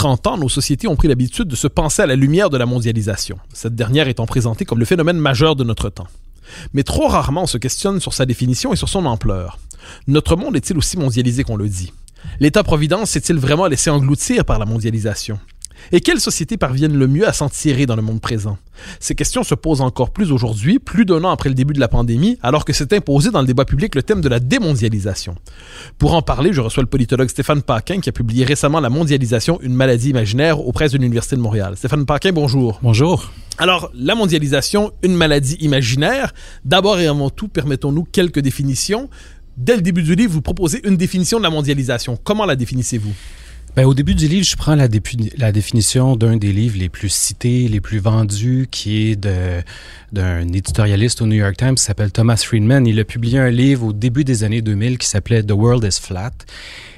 30 ans, nos sociétés ont pris l'habitude de se penser à la lumière de la mondialisation, cette dernière étant présentée comme le phénomène majeur de notre temps. Mais trop rarement on se questionne sur sa définition et sur son ampleur. Notre monde est-il aussi mondialisé qu'on le dit? L'État-providence s'est-il vraiment laissé engloutir par la mondialisation? Et quelles sociétés parviennent le mieux à s'en tirer dans le monde présent? Ces questions se posent encore plus aujourd'hui, plus d'un an après le début de la pandémie, alors que s'est imposé dans le débat public le thème de la démondialisation. Pour en parler, je reçois le politologue Stéphane Paquin qui a publié récemment La mondialisation, une maladie imaginaire aux presses de l'Université de Montréal. Stéphane Paquin, bonjour. Bonjour. Alors, la mondialisation, une maladie imaginaire. D'abord et avant tout, permettons-nous quelques définitions. Dès le début du livre, vous proposez une définition de la mondialisation. Comment la définissez-vous? Ben, au début du livre, je prends la, la définition d'un des livres les plus cités, les plus vendus, qui est d'un éditorialiste au New York Times qui s'appelle Thomas Friedman. Il a publié un livre au début des années 2000 qui s'appelait The World is Flat.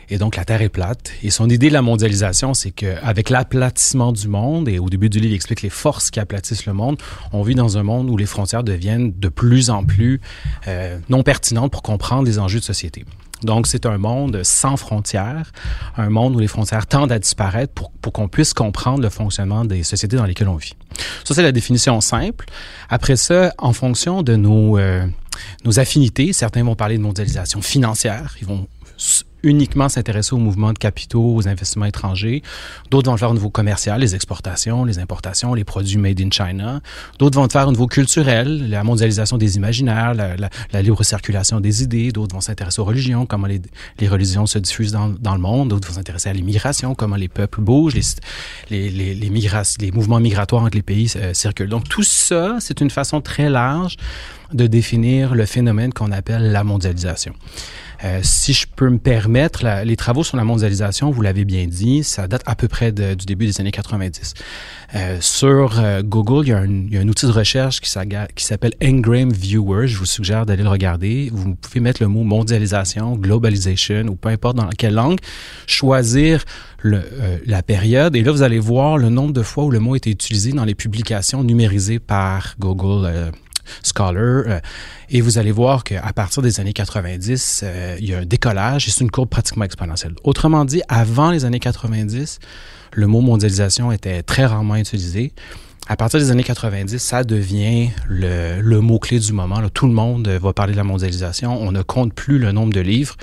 Et donc, la Terre est plate. Et son idée de la mondialisation, c'est qu'avec l'aplatissement du monde, et au début du livre, il explique les forces qui aplatissent le monde, on vit dans un monde où les frontières deviennent de plus en plus euh, non pertinentes pour comprendre les enjeux de société. Donc, c'est un monde sans frontières, un monde où les frontières tendent à disparaître pour, pour qu'on puisse comprendre le fonctionnement des sociétés dans lesquelles on vit. Ça, c'est la définition simple. Après ça, en fonction de nos, euh, nos affinités, certains vont parler de mondialisation financière, ils vont uniquement s'intéresser aux mouvements de capitaux, aux investissements étrangers. D'autres vont le faire au niveau commercial, les exportations, les importations, les produits made in China. D'autres vont le faire au niveau culturel, la mondialisation des imaginaires, la, libre circulation des idées. D'autres vont s'intéresser aux religions, comment les, religions se diffusent dans, le monde. D'autres vont s'intéresser à l'immigration, comment les peuples bougent, les, les mouvements migratoires entre les pays euh, circulent. Donc tout ça, c'est une façon très large de définir le phénomène qu'on appelle la mondialisation. Euh, si je peux me permettre, la, les travaux sur la mondialisation, vous l'avez bien dit, ça date à peu près de, du début des années 90. Euh, sur euh, Google, il y, a un, il y, a un, outil de recherche qui, s'appelle Ngram Viewer. Je vous suggère d'aller le regarder. Vous pouvez mettre le mot mondialisation, globalization ou peu importe dans quelle langue, choisir le, euh, la période. Et là, vous allez voir le nombre de fois où le mot a été utilisé dans les publications numérisées par Google Scholar. Euh, et vous allez voir qu'à partir des années 90, euh, il y a un décollage et c'est une courbe pratiquement exponentielle. Autrement dit, avant les années 90, le mot mondialisation était très rarement utilisé. À partir des années 90, ça devient le, mot-clé du moment. Tout le monde va parler de la mondialisation. On ne compte plus le nombre de livres.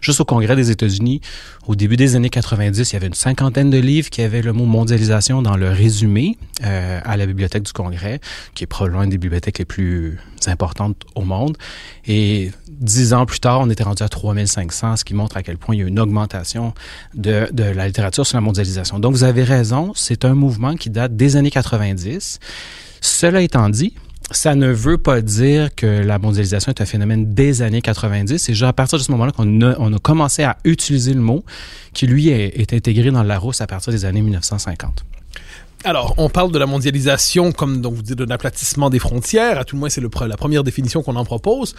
Juste au Congrès des États-Unis, au début des années 90, il y avait une cinquantaine de livres qui avaient le mot mondialisation dans le résumé euh, à la bibliothèque du Congrès, qui est probablement une des bibliothèques les plus importantes au monde. Et dix ans plus tard, on était rendu à 3500, ce qui montre à quel point il y a une augmentation de, de la littérature sur la mondialisation. Donc, vous avez raison, c'est un mouvement qui date des années 90. Cela étant dit, ça ne veut pas dire que la mondialisation est un phénomène des années 90. C'est à partir de ce moment-là qu'on a, commencé à utiliser le mot qui, lui, est, intégré dans le Larousse à partir des années 1950. Alors, on parle de la mondialisation comme donc vous dites de l'aplatissement des frontières. À tout le moins, c'est la première définition qu'on en propose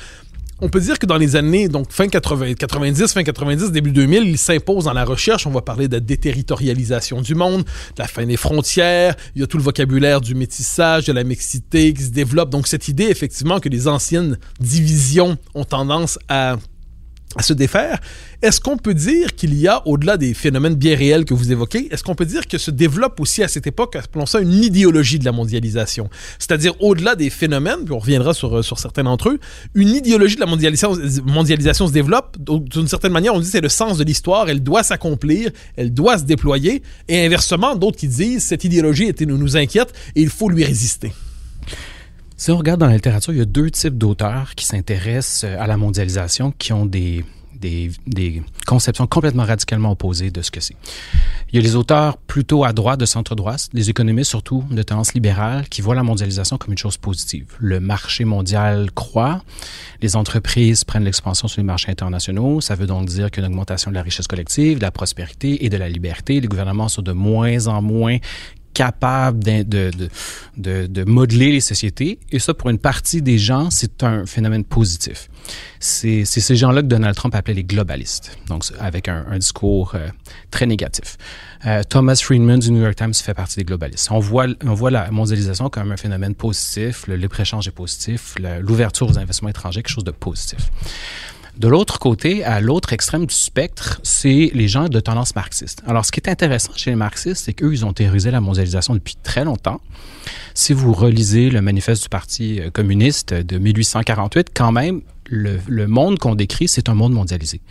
on peut dire que dans les années, donc fin 80, 90, fin 90, début 2000, il s'impose dans la recherche. On va parler de la déterritorialisation du monde, de la fin des frontières. Il y a tout le vocabulaire du métissage, de la mixité qui se développe. Donc cette idée, effectivement, que les anciennes divisions ont tendance à à se défaire. Est-ce qu'on peut dire qu'il y a, au-delà des phénomènes bien réels que vous évoquez, est-ce qu'on peut dire que se développe aussi à cette époque, appelons ça une idéologie de la mondialisation? C'est-à-dire, au-delà des phénomènes, puis on reviendra sur, sur certains d'entre eux, une idéologie de la mondialisation, se développe. D'une certaine manière, on dit c'est le sens de l'histoire, elle doit s'accomplir, elle doit se déployer. Et inversement, d'autres qui disent cette idéologie nous, nous inquiète et il faut lui résister. Si on regarde dans la littérature, il y a deux types d'auteurs qui s'intéressent à la mondialisation, qui ont des, des, conceptions complètement radicalement opposées de ce que c'est. Il y a les auteurs plutôt à droite, de centre-droit, les économistes surtout de tendance libérale, qui voient la mondialisation comme une chose positive. Le marché mondial croît, les entreprises prennent l'expansion sur les marchés internationaux, ça veut donc dire qu'une augmentation de la richesse collective, de la prospérité et de la liberté. Les gouvernements sont de moins en moins capable de, de, de, de, modeler les sociétés. Et ça, pour une partie des gens, c'est un phénomène positif. C'est ces gens-là que Donald Trump appelait les globalistes, donc avec un, un discours euh, très négatif. Euh, Thomas Friedman du New York Times fait partie des globalistes. On voit, on voit la mondialisation comme un phénomène positif, le libre-échange est positif, l'ouverture aux investissements étrangers, quelque chose de positif. De l'autre côté, à l'autre extrême du spectre, c'est les gens de tendance marxiste. Alors, ce qui est intéressant chez les marxistes, c'est qu'eux, ils ont théorisé la mondialisation depuis très longtemps. Si vous relisez le manifeste du Parti euh, communiste de 1848, quand même, le, le monde qu'on décrit, c'est un monde mondialisé.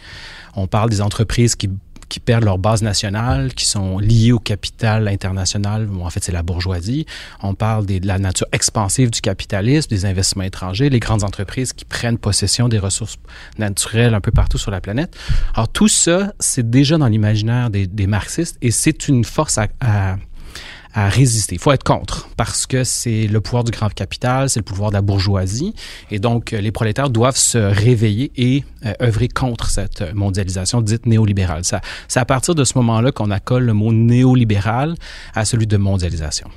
On parle des entreprises qui qui perdent leur base nationale, qui sont liés au capital international. en fait, c'est la bourgeoisie. On parle de la nature expansive du capitalisme, des investissements étrangers, les grandes entreprises qui prennent possession des ressources naturelles un peu partout sur la planète. Alors, tout ça, c'est déjà dans l'imaginaire des, des, marxistes et c'est une force à, à à résister. Il faut être contre parce que c'est le pouvoir du grand capital, c'est le pouvoir de la bourgeoisie. Et donc, euh, les prolétaires doivent se réveiller et euh, œuvrer contre cette mondialisation dite néolibérale. C'est à partir de ce moment-là qu'on accole le mot néolibéral à celui de mondialisation.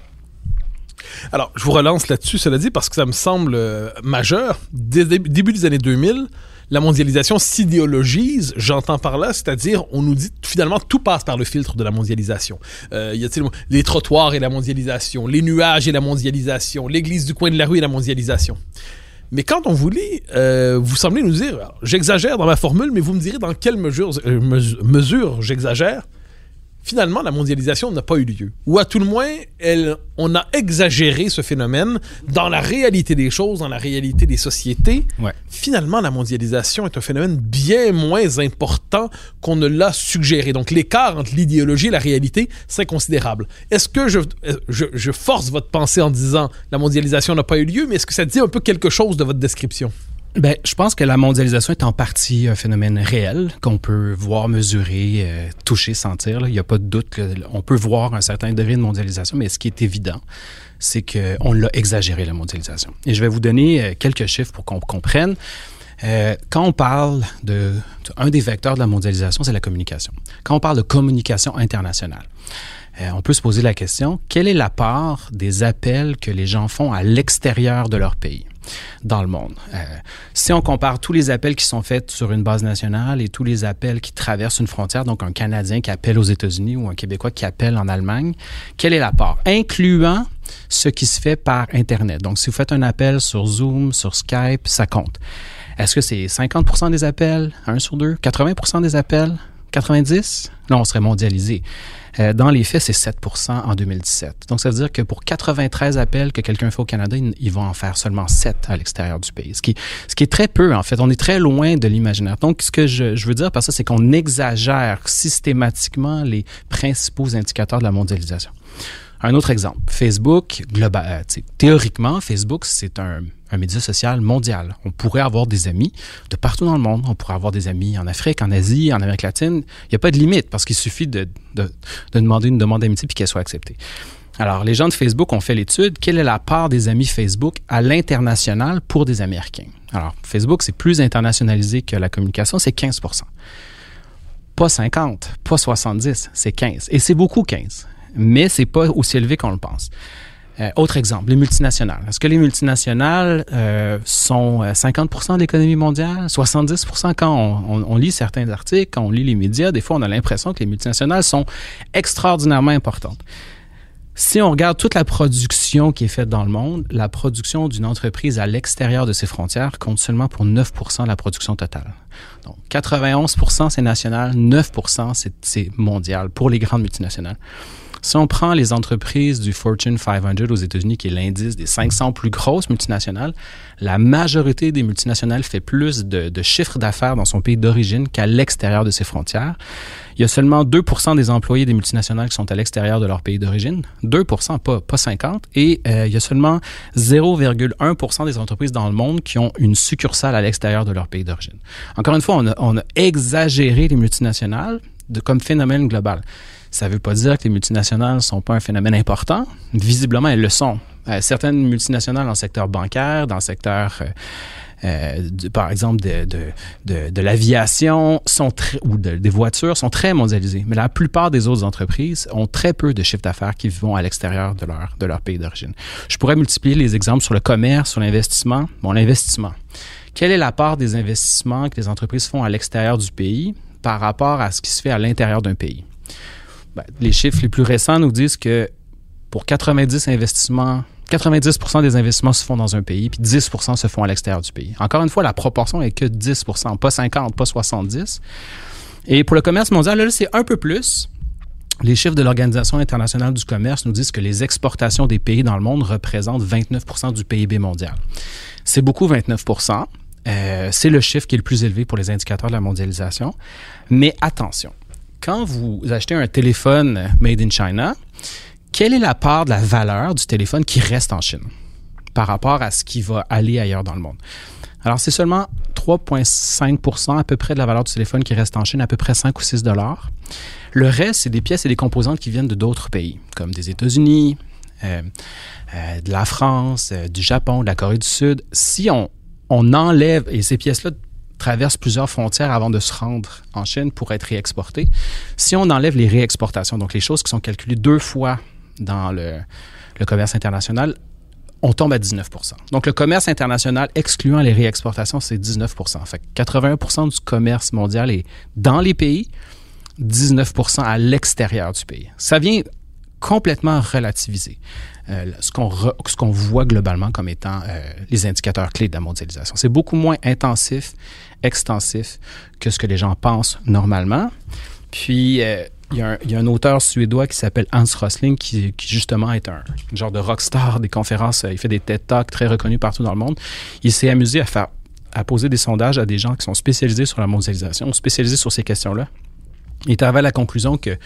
Alors, je vous relance là-dessus, cela dit, parce que ça me semble euh, majeur. début des années 2000, la mondialisation s'idéologise, j'entends par là, c'est-à-dire on nous dit finalement tout passe par le filtre de la mondialisation. Euh, y a les trottoirs et la mondialisation, les nuages et la mondialisation, l'église du coin de la rue et la mondialisation. Mais quand on vous lit, euh, vous semblez nous dire, j'exagère dans ma formule, mais vous me direz dans quelle mesure, euh, mesure j'exagère finalement, la mondialisation n'a pas eu lieu. Ou à tout le moins, elle, on a exagéré ce phénomène dans la réalité des choses, dans la réalité des sociétés. Ouais. Finalement, la mondialisation est un phénomène bien moins important qu'on ne l'a suggéré. Donc, l'écart entre l'idéologie et la réalité, c'est considérable. Est-ce que je, je, je force votre pensée en disant la mondialisation n'a pas eu lieu, mais est-ce que ça dit un peu quelque chose de votre description? Ben, je pense que la mondialisation est en partie un phénomène réel qu'on peut voir, mesurer, euh, toucher, sentir. Il n'y a pas de doute qu'on peut voir un certain degré de mondialisation, mais ce qui est évident, c'est qu'on l'a exagéré, la mondialisation. Et je vais vous donner euh, quelques chiffres pour qu'on comprenne. Euh, quand on parle de, de, un des vecteurs de la mondialisation, c'est la communication. Quand on parle de communication internationale, euh, on peut se poser la question quelle est la part des appels que les gens font à l'extérieur de leur pays? Dans le monde. Euh, si on compare tous les appels qui sont faits sur une base nationale et tous les appels qui traversent une frontière, donc un Canadien qui appelle aux États-Unis ou un Québécois qui appelle en Allemagne, quelle est la part? Incluant ce qui se fait par Internet. Donc, si vous faites un appel sur Zoom, sur Skype, ça compte. Est-ce que c'est 50% des appels, 1 sur 2, 80% des appels, 90? Là, on serait mondialisé. Euh, dans les faits, c'est 7% en 2017. Donc, ça veut dire que pour 93 appels que quelqu'un fait au Canada, ils vont en faire seulement 7 à l'extérieur du pays, ce qui, ce qui est très peu, en fait. On est très loin de l'imaginaire. Donc, ce que je, je veux dire par ça, c'est qu'on exagère systématiquement les principaux indicateurs de la mondialisation. Un autre exemple, Facebook, global, euh, théoriquement, Facebook, c'est un, média social mondial. On pourrait avoir des amis de partout dans le monde. On pourrait avoir des amis en Afrique, en Asie, en Amérique latine. Il n'y a pas de limite parce qu'il suffit de, demander une demande d'amitié puis qu'elle soit acceptée. Alors, les gens de Facebook ont fait l'étude. Quelle est la part des amis Facebook à l'international pour des Américains? Alors, Facebook, c'est plus internationalisé que la communication, c'est 15% Pas 50, pas 70, c'est 15. Et c'est beaucoup 15 mais c'est pas aussi élevé qu'on le pense. Euh, autre exemple, les multinationales. Est-ce que les multinationales euh, sont 50 euh, de l'économie mondiale, 70% quand on, on, on, lit certains articles, quand on lit les médias, des fois on a l'impression que les multinationales sont extraordinairement importantes. Si on regarde toute la production qui est faite dans le monde, la production d'une entreprise à l'extérieur de ses frontières compte seulement pour 9 de la production totale. Donc 91% c'est national, 9% c'est mondial pour les grandes multinationales. Si on prend les entreprises du Fortune 500 aux États-Unis, qui est l'indice des 500 plus grosses multinationales, la majorité des multinationales fait plus de, de chiffres d'affaires dans son pays d'origine qu'à l'extérieur de ses frontières. Il y a seulement 2% des employés des multinationales qui sont à l'extérieur de leur pays d'origine. 2 pas, pas 50. Et euh, il y a seulement 0,1% des entreprises dans le monde qui ont une succursale à l'extérieur de leur pays d'origine. Encore une fois, on a, exagéré les multinationales comme phénomène global. Ça ne veut pas dire que les multinationales ne sont pas un phénomène important. Visiblement, elles le sont. Euh, certaines multinationales dans le secteur bancaire, dans le secteur euh, euh, par exemple de, de, de, de l'aviation sont ou des voitures sont très mondialisées. Mais la plupart des autres entreprises ont très peu de chiffre d'affaires qui vont à l'extérieur de leur, de leur pays d'origine. Je pourrais multiplier les exemples sur le commerce, sur l'investissement. Bon, l'investissement. Quelle est la part des investissements que les entreprises font à l'extérieur du pays par rapport à ce qui se fait à l'intérieur d'un pays? Ben, les chiffres les plus récents nous disent que pour 90 investissements 90% des investissements se font dans un pays, puis 10% se font à l'extérieur du pays. Encore une fois, la proportion est que 10% pas 50, pas 70. Et pour le commerce mondial, là, c'est un peu plus. Les chiffres de l'Organisation internationale du commerce nous disent que les exportations des pays dans le monde représentent 29% du PIB mondial. C'est beaucoup 29% euh, C'est le chiffre qui est le plus élevé pour les indicateurs de la mondialisation. Mais attention, quand vous achetez un téléphone made in China, quelle est la part de la valeur du téléphone qui reste en Chine par rapport à ce qui va aller ailleurs dans le monde? Alors, c'est seulement 3,5% à peu près de la valeur du téléphone qui reste en Chine, à peu près 5 ou 6 dollars. Le reste, c'est des pièces et des composantes qui viennent de d'autres pays, comme des États-Unis, euh, euh, de la France, euh, du Japon, de la Corée du Sud. Si on, on enlève, et ces pièces-là traversent plusieurs frontières avant de se rendre en Chine pour être réexportées, si on enlève les réexportations, donc les choses qui sont calculées deux fois dans le, commerce international, on tombe à 19 Donc, le commerce international, excluant les réexportations, c'est 19 Fait 81% du commerce mondial est dans les pays, 19 à l'extérieur du pays. Ça vient complètement relativiser euh, ce qu'on voit globalement comme étant euh, les indicateurs clés de la mondialisation. C'est beaucoup moins intensif, extensif que ce que les gens pensent normalement. Puis, euh, il y, a un, auteur suédois qui s'appelle Hans Rosling qui, qui, justement est un genre de rockstar des conférences. Il fait des TED Talks très reconnus partout dans le monde. Il s'est amusé à faire à poser des sondages à des gens qui sont spécialisés sur la mondialisation, spécialisés sur ces questions-là. Il est arrivé à la conclusion que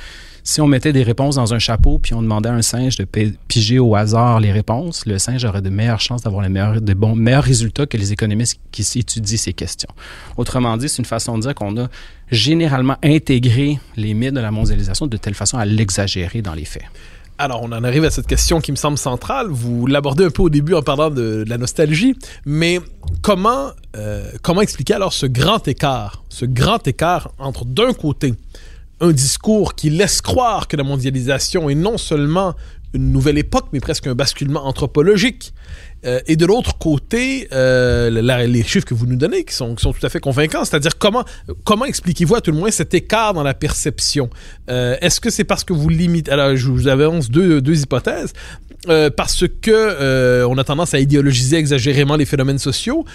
si on mettait des réponses dans un chapeau puis on demandait à un singe de piger au hasard les réponses, le singe aurait de meilleures chances d'avoir les meilleurs, de bons, meilleurs résultats que les économistes qui étudient ces questions. Autrement dit, c'est une façon de dire qu'on a généralement intégré les mythes de la mondialisation de telle façon à l'exagérer dans les faits. Alors, on en arrive à cette question qui me semble centrale. Vous l'abordez un peu au début en parlant de, la nostalgie, mais comment, euh, comment expliquer alors ce grand écart, ce grand écart entre d'un côté un discours qui laisse croire que la mondialisation est non seulement une nouvelle époque, mais presque un basculement anthropologique. Euh, et de l'autre côté, euh, les chiffres que vous nous donnez, qui sont, tout à fait convaincants, c'est-à-dire comment, comment expliquez-vous à tout le moins cet écart dans la perception? Euh, Est-ce que c'est parce que vous limitez Alors, je vous avance deux, deux hypothèses. Parce que on a tendance à idéologiser exagérément les phénomènes sociaux,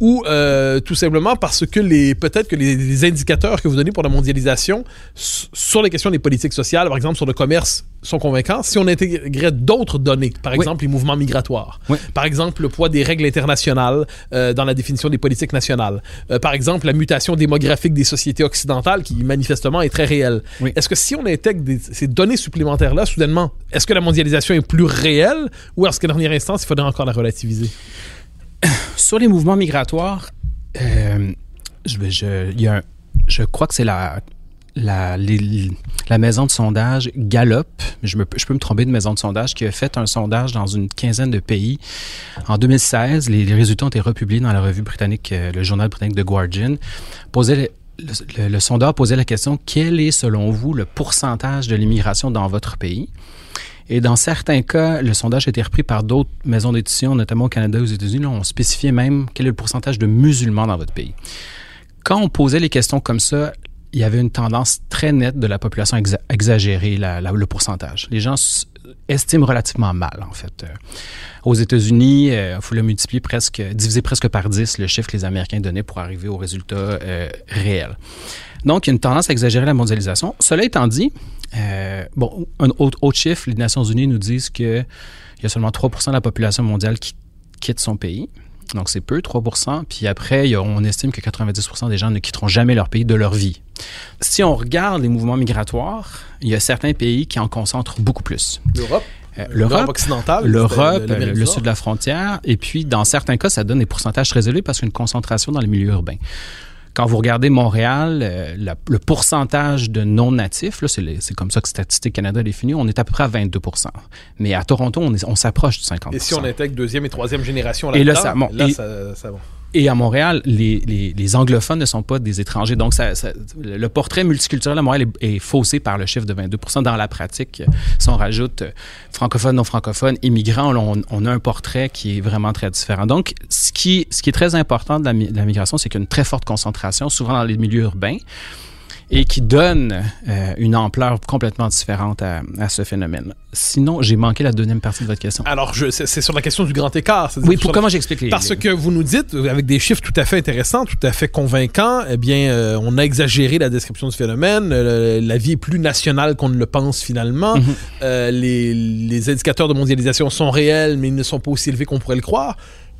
ou euh, tout simplement parce que les peut-être que les, indicateurs que vous donnez pour la mondialisation sur les questions des politiques sociales, par exemple sur le commerce, sont convaincants. Si on intégrait d'autres données, par exemple les mouvements migratoires, par exemple le poids des règles internationales euh, dans la définition des politiques nationales, euh, par exemple la mutation démographique des sociétés occidentales qui manifestement est très réelle. Est-ce que si on intègre ces données supplémentaires-là, soudainement, est-ce que la mondialisation est plus réelle ou est-ce qu'à dernière instance, il faudrait encore la relativiser? sur les mouvements migratoires, euh, je, crois que c'est la, maison de sondage Gallup, je, je, peux me tromper de maison de sondage, qui a fait un sondage dans une quinzaine de pays. En 2016, les, résultats ont été republiés dans la revue britannique, euh, le journal britannique The Guardian. Posait le, le, sondeur posait la question quel est selon vous le pourcentage de l'immigration dans votre pays? Et dans certains cas, le sondage a été repris par d'autres maisons d'édition, notamment au Canada et aux États-Unis. On spécifiait même quel est le pourcentage de musulmans dans votre pays. Quand on posait les questions comme ça, il y avait une tendance très nette de la population à exagérer le pourcentage. Les gens estiment relativement mal, en fait. Euh, aux États-Unis, il euh, faut le multiplier presque, diviser presque par 10 le chiffre que les Américains donnaient pour arriver au résultat euh, réel. Donc, il y a une tendance à exagérer la mondialisation. Cela étant dit, bon, un autre, autre chiffre, les Nations Unies nous disent qu'il y a seulement 3% de la population mondiale qui quitte son pays. Donc, c'est peu, 3 Puis après, on estime que 90% des gens ne quitteront jamais leur pays de leur vie. Si on regarde les mouvements migratoires, il y a certains pays qui en concentrent beaucoup plus. L'Europe? Euh, L'Europe occidentale, l'Europe, le, sud de la frontière, et puis dans certains cas, ça donne des pourcentages très élevés parce qu'il y a une concentration dans les milieux urbains. Quand vous regardez Montréal, euh, le pourcentage de non-natifs, c'est comme ça que Statistique Canada définit, on est à peu près à 22% Mais à Toronto, on, on s'approche du 50 Et si on intègre deuxième et troisième génération là, et là, ça, là, ça, ça va. Et à Montréal, les, anglophones ne sont pas des étrangers. Donc, le portrait multiculturel à Montréal est, faussé par le chiffre de 22% Dans la pratique, si on rajoute euh, francophones, non francophones, immigrants, on, a un portrait qui est vraiment très différent. Donc, ce qui, ce qui est très important de la, de la migration, c'est qu'il y a une très forte concentration, souvent dans les milieux urbains et qui donne euh, une ampleur complètement différente à, ce phénomène. Sinon, j'ai manqué la deuxième partie de votre question. Alors, c'est sur la question du grand écart. Oui, pour comment j'explique les... Parce que vous nous dites, avec des chiffres tout à fait intéressants, tout à fait convaincants, eh bien, euh, on a exagéré la description du phénomène. Euh, la vie est plus nationale qu'on ne le pense finalement. Mhm. les, les indicateurs de mondialisation sont réels, mais ils ne sont pas aussi élevés qu'on pourrait le croire.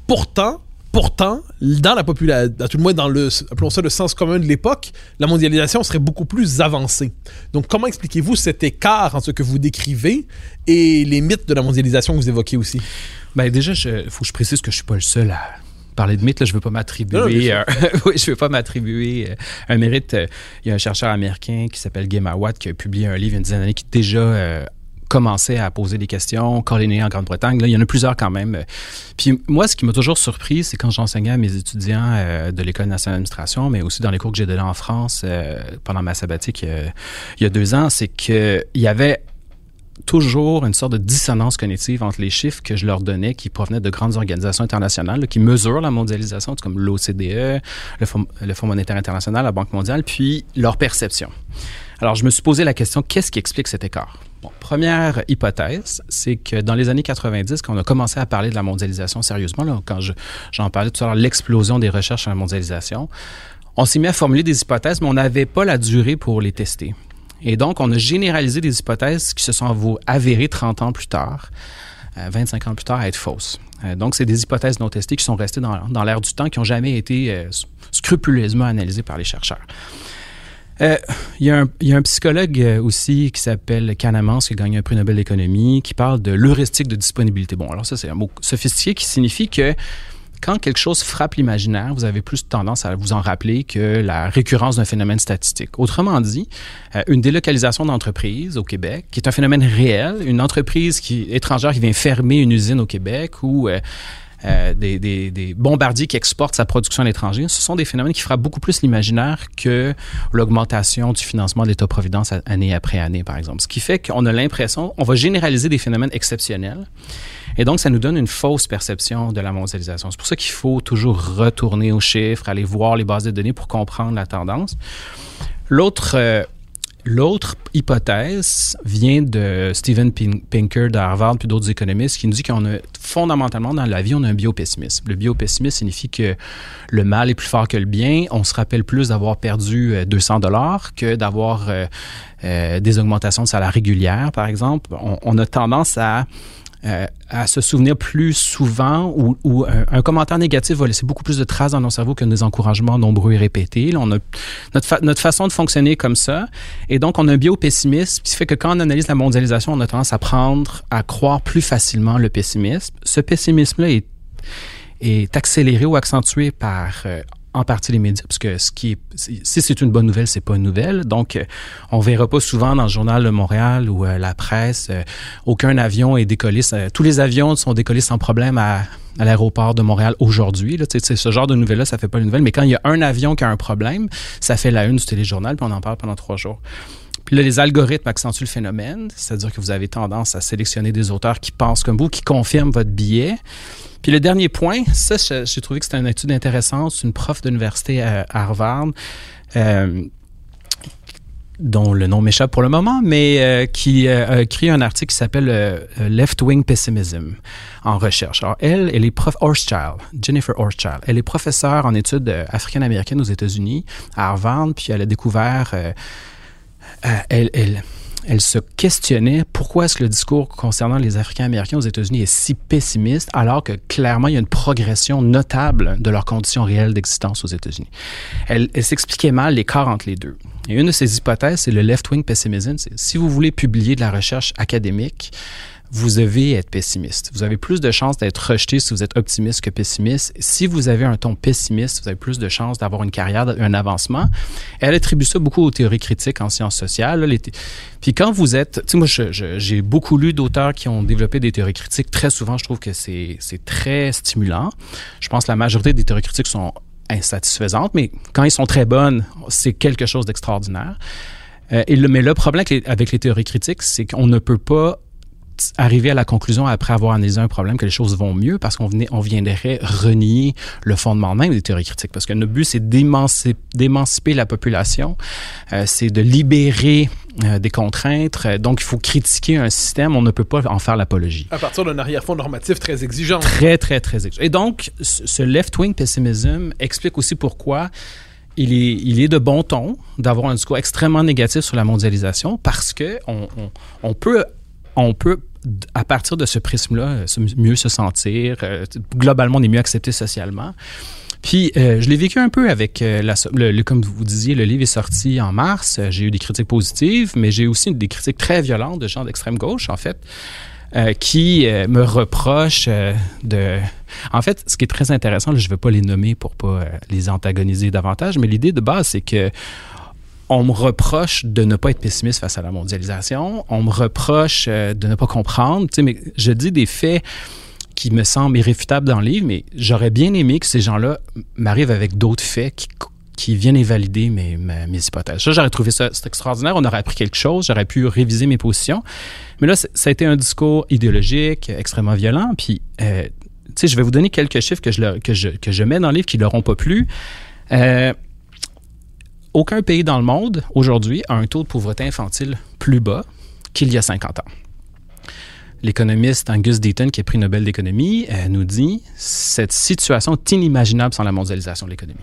Pourtant, Pourtant, dans la population, à tout le moins dans le, appelons ça le sens commun de l'époque, la mondialisation serait beaucoup plus avancée. Donc, comment expliquez-vous cet écart entre ce que vous décrivez et les mythes de la mondialisation que vous évoquez aussi? Bien, déjà, il faut que je précise que je suis pas le seul à parler de mythes. Là, je veux pas m'attribuer, euh, oui, je veux pas m'attribuer euh, un mérite. Euh, il y a un chercheur américain qui s'appelle Gemma Watt qui a publié un livre il y a une dizaine d'années qui déjà commençait à poser des questions, né en Grande-Bretagne. il y en a plusieurs quand même. Puis moi, ce qui m'a toujours surpris, c'est quand j'enseignais à mes étudiants euh, de l'École nationale d'administration, mais aussi dans les cours que j'ai donnés en France euh, pendant ma sabbatique euh, il y a deux ans, c'est qu'il y avait toujours une sorte de dissonance cognitive entre les chiffres que je leur donnais qui provenaient de grandes organisations internationales qui mesurent la mondialisation, comme l'OCDE, le Fonds monétaire international, la Banque mondiale, puis leur perception. Alors, je me suis posé la question, qu'est-ce qui explique cet écart? Première hypothèse, c'est que dans les années 90, quand on a commencé à parler de la mondialisation sérieusement, là, quand j'en parlais tout à l'heure, l'explosion des recherches sur la mondialisation, on s'est mis à formuler des hypothèses, mais on n'avait pas la durée pour les tester. Et donc, on a généralisé des hypothèses qui se sont avérées 30 ans plus tard, 25 euh, ans plus tard, à être fausses. Euh, donc, c'est des hypothèses non testées qui sont restées dans, dans l'air du temps, qui n'ont jamais été euh, scrupuleusement analysées par les chercheurs. Euh, il y, y, a un psychologue euh, aussi qui s'appelle Kahneman, qui a gagné un prix Nobel d'économie, qui parle de l'heuristique de disponibilité. Bon, alors ça, c'est un mot sophistiqué qui signifie que quand quelque chose frappe l'imaginaire, vous avez plus tendance à vous en rappeler que la récurrence d'un phénomène statistique. Autrement dit, euh, une délocalisation d'entreprise au Québec, qui est un phénomène réel, une entreprise qui, étrangère qui vient fermer une usine au Québec ou euh, des, bombardiers qui exportent sa production à l'étranger, ce sont des phénomènes qui frappent beaucoup plus l'imaginaire que l'augmentation du financement de l'État-providence année après année, par exemple. Ce qui fait qu'on a l'impression, on va généraliser des phénomènes exceptionnels. Et donc, ça nous donne une fausse perception de la mondialisation. C'est pour ça qu'il faut toujours retourner aux chiffres, aller voir les bases de données pour comprendre la tendance. L'autre euh, L'autre hypothèse vient de Steven Pinker de Harvard puis d'autres économistes qui nous dit qu'on a fondamentalement dans la vie, on a un biopessimisme. Le biopessimisme signifie que le mal est plus fort que le bien. On se rappelle plus d'avoir perdu 200 euh, dollars que d'avoir euh, euh, des augmentations de salaire régulières, par exemple. on a tendance à euh, à se souvenir plus souvent ou, un, commentaire négatif va laisser beaucoup plus de traces dans nos cerveaux que des encouragements nombreux et répétés. on a notre, notre façon de fonctionner comme ça. Et donc, on a un biopessimisme, qui fait que quand on analyse la mondialisation, on a tendance à prendre, à croire plus facilement le pessimisme. Ce pessimisme-là est est accéléré ou accentué par euh, en partie les médias, parce que ce qui est, si c'est une bonne nouvelle, c'est pas une nouvelle. Donc, euh, on verra pas souvent dans le journal de Montréal ou euh, la presse, euh, aucun avion est décollé. tous les avions sont décollés sans problème à, l'aéroport de Montréal aujourd'hui. Ce genre de nouvelles-là, ça fait pas une nouvelle. Mais quand il y a un avion qui a un problème, ça fait la une du téléjournal, puis on en parle pendant trois jours. Puis là, les algorithmes accentuent le phénomène, c'est-à-dire que vous avez tendance à sélectionner des auteurs qui pensent comme vous, qui confirment votre billet. Puis le dernier point, ça, j'ai trouvé que c'était une étude intéressante. C'est une prof d'université à Harvard. Euh, dont le nom m'échappe pour le moment, mais euh, qui euh, a écrit un article qui s'appelle Left Wing Pessimism en recherche. Alors, elle, elle est prof Jennifer Horschild. Elle est professeure en études africaines-américaines aux États-Unis, à Harvard, puis elle a découvert... elle elle se questionnait pourquoi est-ce que le discours concernant les Africains-Américains aux États-Unis est si pessimiste alors que clairement il y a une progression notable de leurs conditions réelles d'existence aux États-Unis. Elle, s'expliquait mal l'écart entre les deux. Et une de ces hypothèses, c'est le left-wing pessimism. Si vous voulez publier de la recherche académique, vous devez être pessimiste. Vous avez plus de chances d'être rejeté si vous êtes optimiste que pessimiste. Si vous avez un ton pessimiste, vous avez plus de chances d'avoir une carrière, un avancement. Elle attribue ça beaucoup aux théories critiques en sciences sociales. Puis quand vous êtes, tu sais, moi, j'ai beaucoup lu d'auteurs qui ont développé des théories critiques. Très souvent, je trouve que c'est très stimulant. Je pense que la majorité des théories critiques sont insatisfaisantes, mais quand ils sont très bonnes, c'est quelque chose d'extraordinaire. Euh, mais le problème avec les théories critiques, c'est qu'on ne peut pas arriver à la conclusion après avoir analysé un problème que les choses vont mieux parce qu'on on viendrait renier le fondement même des théories critiques. Parce que notre but, c'est d'émanciper la population, euh, c'est de libérer euh, des contraintes. Donc, il faut critiquer un système, on ne peut pas en faire l'apologie. À partir d'un arrière-fond normatif très exigeant. Très, très, très exigeant. Et donc, ce left-wing pessimism explique aussi pourquoi il est, il est de bon ton d'avoir un discours extrêmement négatif sur la mondialisation parce que on, on, on peut on peut à partir de ce prisme-là, mieux se sentir. Euh, globalement, on est mieux accepté socialement. Puis, euh, je l'ai vécu un peu avec, euh, la, le, comme vous disiez, le livre est sorti en mars. J'ai eu des critiques positives, mais j'ai aussi des critiques très violentes de gens d'extrême gauche, en fait, qui me reprochent de... En fait, ce qui est très intéressant, je ne vais pas les nommer pour pas les antagoniser davantage, mais l'idée de base, c'est que on me reproche de ne pas être pessimiste face à la mondialisation. On me reproche euh, de ne pas comprendre. Tu sais, mais je dis des faits qui me semblent irréfutables dans le livre, mais j'aurais bien aimé que ces gens-là m'arrivent avec d'autres faits qui, viennent valider mes, hypothèses. Ça, j'aurais trouvé ça extraordinaire. On aurait appris quelque chose. J'aurais pu réviser mes positions. Mais là, ça a été un discours idéologique, extrêmement violent. Puis, euh, tu sais, je vais vous donner quelques chiffres que je, mets dans le livre qui leur ont pas plu. Euh, aucun pays dans le monde aujourd'hui a un taux de pauvreté infantile plus bas qu'il y a 50 ans. L'économiste Angus Deaton, qui a pris Nobel d'économie, euh, nous dit cette situation est inimaginable sans la mondialisation de l'économie.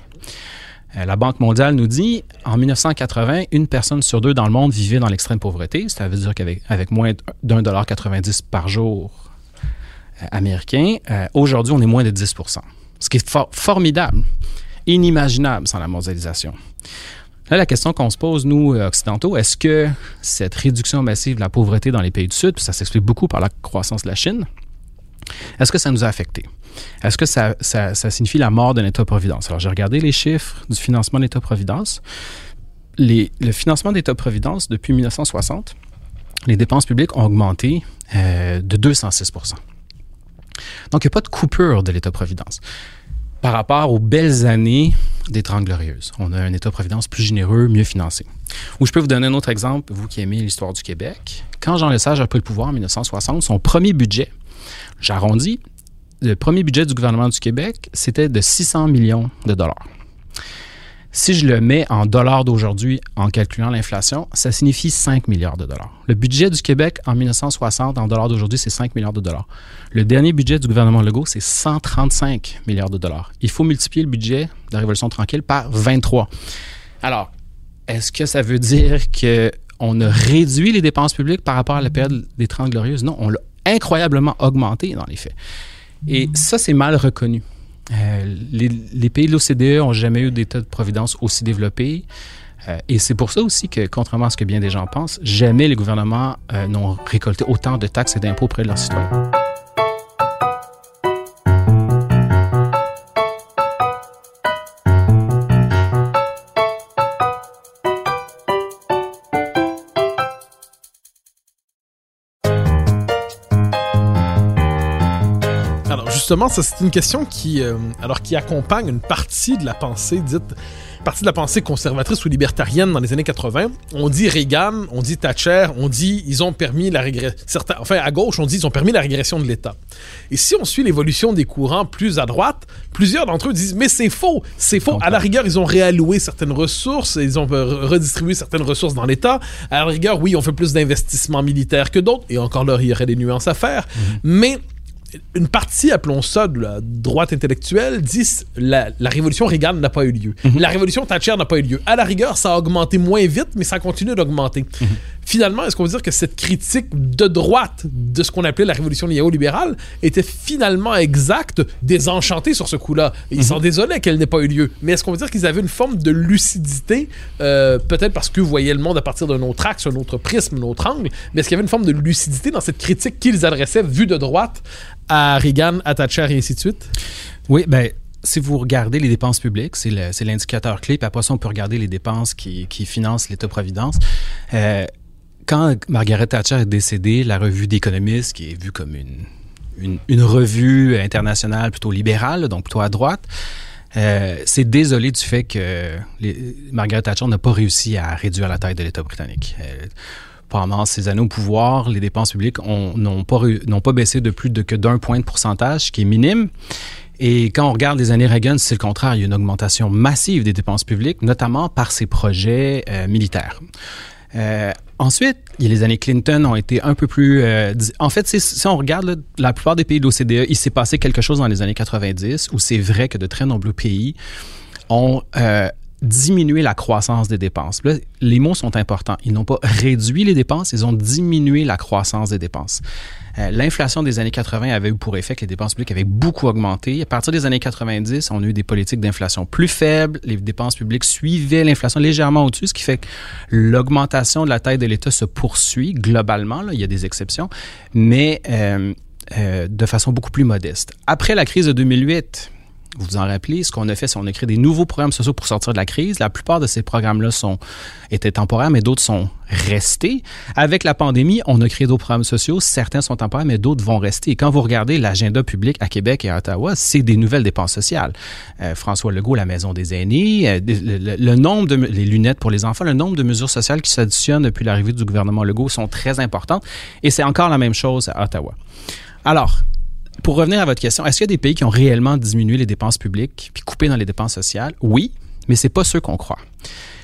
Euh, la Banque mondiale nous dit en 1980, une personne sur deux dans le monde vivait dans l'extrême pauvreté. Ça veut dire qu'avec avec moins d'un dollar 90 par jour euh, américain, aujourd'hui, on est moins de 10 Ce qui est formidable, inimaginable sans la mondialisation. Là, la question qu'on se pose, nous, euh, occidentaux, est-ce que cette réduction massive de la pauvreté dans les pays du Sud, puis ça s'explique beaucoup par la croissance de la Chine, est-ce que ça nous a affectés? Est-ce que ça, signifie la mort de l'État-providence? Alors, j'ai regardé les chiffres du financement de l'État-providence. le financement d'État-providence, depuis 1960, les dépenses publiques ont augmenté euh, de 206% Donc, il n'y a pas de coupure de l'État-providence par rapport aux belles années des Trente Glorieuses. On a un État-providence plus généreux, mieux financé. Ou je peux vous donner un autre exemple, vous qui aimez l'histoire du Québec. Quand Jean Lesage a pris le pouvoir en 1960, son premier budget, j'arrondis, le premier budget du gouvernement du Québec, c'était de 600 millions de dollars. Si je le mets en dollars d'aujourd'hui en calculant l'inflation, ça signifie 5 milliards de dollars. Le budget du Québec en 1960 en dollars d'aujourd'hui, c'est 5 milliards de dollars. Le dernier budget du gouvernement Legault, c'est 135 milliards de dollars. Il faut multiplier le budget de la Révolution tranquille par 23. Alors, est-ce que ça veut dire qu'on a réduit les dépenses publiques par rapport à la période des 30 glorieuses? Non, on l'a incroyablement augmenté dans les faits. Et ça, c'est mal reconnu. Euh, les, pays de l'OCDE n'ont jamais eu d'état de providence aussi développé. Euh, et c'est pour ça aussi que, contrairement à ce que bien des gens pensent, jamais les gouvernements euh, n'ont récolté autant de taxes et d'impôts auprès de leurs citoyens. Justement, ça c'est une question qui, euh, alors qui accompagne une partie de la pensée dite, partie de la pensée conservatrice ou libertarienne dans les années 80. On dit Reagan, on dit Thatcher, on dit ils ont permis la régression. Enfin à gauche, on dit ils ont permis la régression de l'État. Et si on suit l'évolution des courants plus à droite, plusieurs d'entre eux disent mais c'est faux, c'est faux. À la rigueur, ils ont réalloué certaines ressources, ils ont redistribué certaines ressources dans l'État. À la rigueur, oui, on fait plus d'investissements militaires que d'autres. Et encore là, il y aurait des nuances à faire. Mm-hmm. Mais une partie, appelons ça de la droite intellectuelle, dit la, la révolution Reagan n'a pas eu lieu. Mhm. La révolution Thatcher n'a pas eu lieu. À la rigueur, ça a augmenté moins vite, mais ça continue d'augmenter. Mhm. Finalement, est-ce qu'on veut dire que cette critique de droite de ce qu'on appelait la révolution néolibérale était finalement exacte, désenchantée sur ce coup-là? Ils mm-hmm. s'en désolaient qu'elle n'ait pas eu lieu. Mais est-ce qu'on veut dire qu'ils avaient une forme de lucidité, euh, peut-être parce que voyez le monde à partir d'un autre axe, un autre prisme, un autre angle, mais est-ce qu'il y avait une forme de lucidité dans cette critique qu'ils adressaient, vue de droite, à Reagan, à Thatcher et ainsi de suite? Oui, ben si vous regardez les dépenses publiques, c'est l'indicateur clé, puis après ça, on peut regarder les dépenses qui, financent l'État-providence. Euh, quand Margaret Thatcher est décédée, la revue d'Économiste, qui est vue comme une, une, revue internationale plutôt libérale, donc plutôt à droite, euh, s'est désolé du fait que Margaret Thatcher n'a pas réussi à réduire la taille de l'État britannique. Euh, pendant ces années au pouvoir, les dépenses publiques n'ont pas, pas baissé de plus de que d'un point de pourcentage, ce qui est minime. Et quand on regarde les années Reagan, c'est le contraire. Il y a une augmentation massive des dépenses publiques, notamment par ses projets euh, militaires. Ensuite, les années Clinton ont été un peu plus... Euh, en fait, si on regarde la plupart des pays de l'OCDE, il s'est passé quelque chose dans les années 90 où c'est vrai que de très nombreux pays ont euh, diminué la croissance des dépenses. Là, les mots sont importants. Ils n'ont pas réduit les dépenses, ils ont diminué la croissance des dépenses. Euh, l'inflation des années 80 avait eu pour effet que les dépenses publiques avaient beaucoup augmenté. À partir des années 90, on a eu des politiques d'inflation plus faibles. Les dépenses publiques suivaient l'inflation légèrement au-dessus, ce qui fait que l'augmentation de la taille de l'État se poursuit globalement. Il y a des exceptions, mais euh, euh, de façon beaucoup plus modeste. Après la crise de 2008, vous vous en rappelez, ce qu'on a fait, c'est qu'on a créé des nouveaux programmes sociaux pour sortir de la crise. La plupart de ces programmes-là sont étaient temporaires, mais d'autres sont restés. Avec la pandémie, on a créé d'autres programmes sociaux. Certains sont temporaires, mais d'autres vont rester. Et quand vous regardez l'agenda public à Québec et à Ottawa, c'est des nouvelles dépenses sociales. Euh, François Legault, la maison des aînés, euh, le, nombre de les lunettes pour les enfants, le nombre de mesures sociales qui s'additionnent depuis l'arrivée du gouvernement Legault sont très importantes. Et c'est encore la même chose à Ottawa. Alors, pour revenir à votre question, est-ce qu'il y a des pays qui ont réellement diminué les dépenses publiques puis coupé dans les dépenses sociales? Oui, mais c'est pas ceux qu'on croit.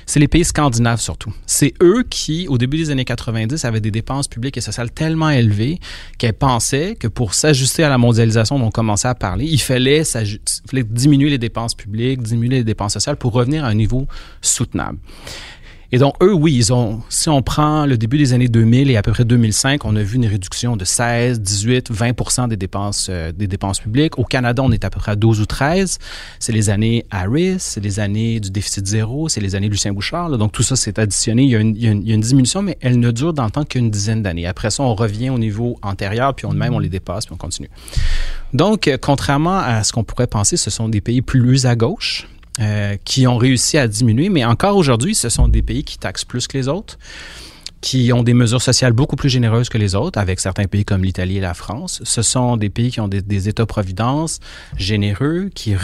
C'est les pays scandinaves surtout. C'est eux qui, au début des années 90, avaient des dépenses publiques et sociales tellement élevées qu'elles pensaient que pour s'ajuster à la mondialisation dont on commençait à parler, il fallait, fallait diminuer les dépenses publiques, diminuer les dépenses sociales pour revenir à un niveau soutenable. Et donc, eux, oui, ils ont, si on prend le début des années 2000 et à peu près 2005, on a vu une réduction de 16, 18, 20 des dépenses, euh, des dépenses publiques. Au Canada, on est à peu près à 12 ou 13. C'est les années Harris, c'est les années du déficit zéro, c'est les années Lucien Bouchard. Donc, tout ça s'est additionné. Il y, a une, il, y a une, diminution, mais elle ne dure dans le temps qu'une dizaine d'années. Après ça, on revient au niveau antérieur, puis on, même on les dépasse, puis on continue. Donc, euh, contrairement à ce qu'on pourrait penser, ce sont des pays plus à gauche. Euh, qui ont réussi à diminuer, mais encore aujourd'hui, ce sont des pays qui taxent plus que les autres qui ont des mesures sociales beaucoup plus généreuses que les autres, avec certains pays comme l'Italie et la France. Ce sont des pays qui ont des, États-providence généreux, qui,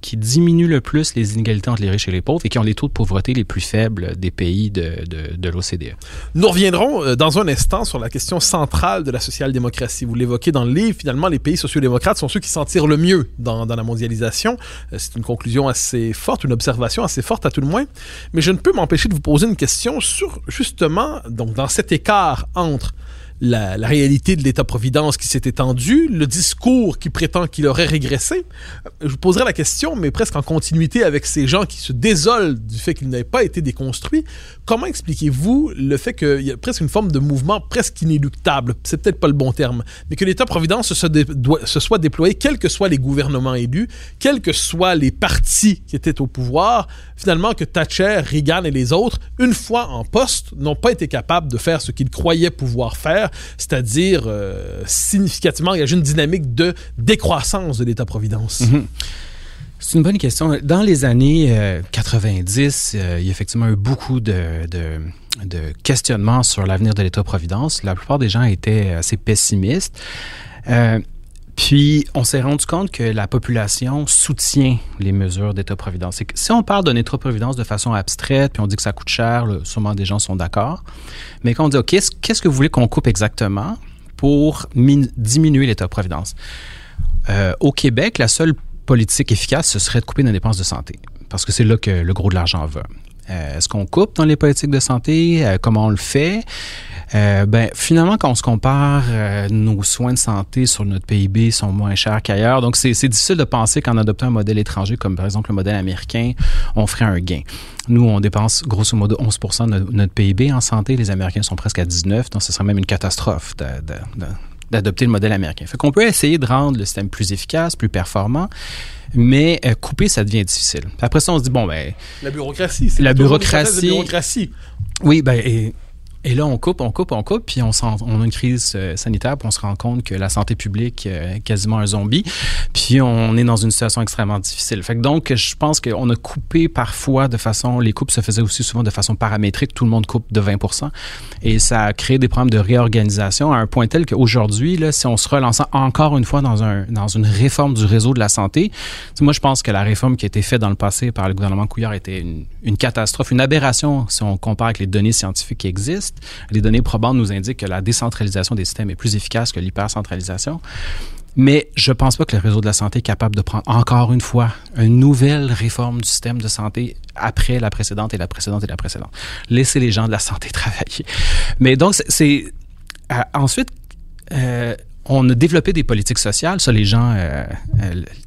qui diminuent le plus les inégalités entre les riches et les pauvres et qui ont les taux de pauvreté les plus faibles des pays de, de, de l'OCDE. Nous reviendrons euh, dans un instant sur la question centrale de la social-démocratie. Vous l'évoquez dans le livre, finalement, les pays sociaux-démocrates sont ceux qui s'en tirent le mieux dans, dans la mondialisation. Euh, c'est une conclusion assez forte, une observation assez forte à tout le moins. Mais je ne peux m'empêcher de vous poser une question sur justement donc dans cet écart entre la, réalité de l'État-providence qui s'est étendue, le discours qui prétend qu'il aurait régressé. Je vous poserai la question, mais presque en continuité avec ces gens qui se désolent du fait qu'il n'ait pas été déconstruit. Comment expliquez-vous le fait qu'il y a presque une forme de mouvement presque inéluctable, c'est peut-être pas le bon terme, mais que l'État-providence se, se, soit déployé, quels que soient les gouvernements élus, quels que soient les partis qui étaient au pouvoir, finalement que Thatcher, Reagan et les autres, une fois en poste, n'ont pas été capables de faire ce qu'ils croyaient pouvoir faire c'est-à-dire euh, significativement engager une dynamique de décroissance de l'État-providence? Mhm. C'est une bonne question. Dans les années 90, euh, euh, il y a effectivement eu beaucoup de, questionnements sur l'avenir de l'État-providence. La plupart des gens étaient assez pessimistes. Puis, on s'est rendu compte que la population soutient les mesures d'État-providence. Si on parle d'un État-providence de façon abstraite, puis on dit que ça coûte cher, sûrement des gens sont d'accord. Mais quand on dit, OK, qu'est-ce que vous voulez qu'on coupe exactement pour diminuer l'État-providence? Euh, au Québec, la seule politique efficace, ce serait de couper nos dépenses de santé, parce que c'est là que le gros de l'argent va. Est-ce qu'on coupe dans les politiques de santé? comment on le fait? Euh, ben, finalement, quand on se compare, euh, nos soins de santé sur notre PIB sont moins chers qu'ailleurs. Donc, c'est difficile de penser qu'en adoptant un modèle étranger, comme par exemple le modèle américain, on ferait un gain. Nous, on dépense grosso modo 11% de notre, PIB en santé. Les Américains sont presque à 19% donc ce serait même une catastrophe d'adopter le modèle américain. Fait qu'on peut essayer de rendre le système plus efficace, plus performant, mais euh, couper, ça devient difficile. Après ça, on se dit, bon, ben... La bureaucratie. La bureaucratie. La bureaucratie. Oui, ben, et et là, on coupe, on coupe, on coupe, puis on, on a une crise euh, sanitaire, puis on se rend compte que la santé publique euh, est quasiment un zombie, puis on est dans une situation extrêmement difficile. Fait que donc, je pense qu'on a coupé parfois de façon, les coupes se faisaient aussi souvent de façon paramétrique, tout le monde coupe de 20 et ça a créé des problèmes de réorganisation à un point tel qu'aujourd'hui, si on se relançait encore une fois dans, un, dans une réforme du réseau de la santé, moi, je pense que la réforme qui a été faite dans le passé par le gouvernement Couillard était une, une catastrophe, une aberration si on compare avec les données scientifiques qui existent. Les données probantes nous indiquent que la décentralisation des systèmes est plus efficace que l'hypercentralisation. Mais je ne pense pas que le réseau de la santé est capable de prendre encore une fois une nouvelle réforme du système de santé après la précédente et la précédente et la précédente. Laissez les gens de la santé travailler. Mais donc, c'est... Euh, ensuite, euh, on a développé des politiques sociales. Ça, les gens euh,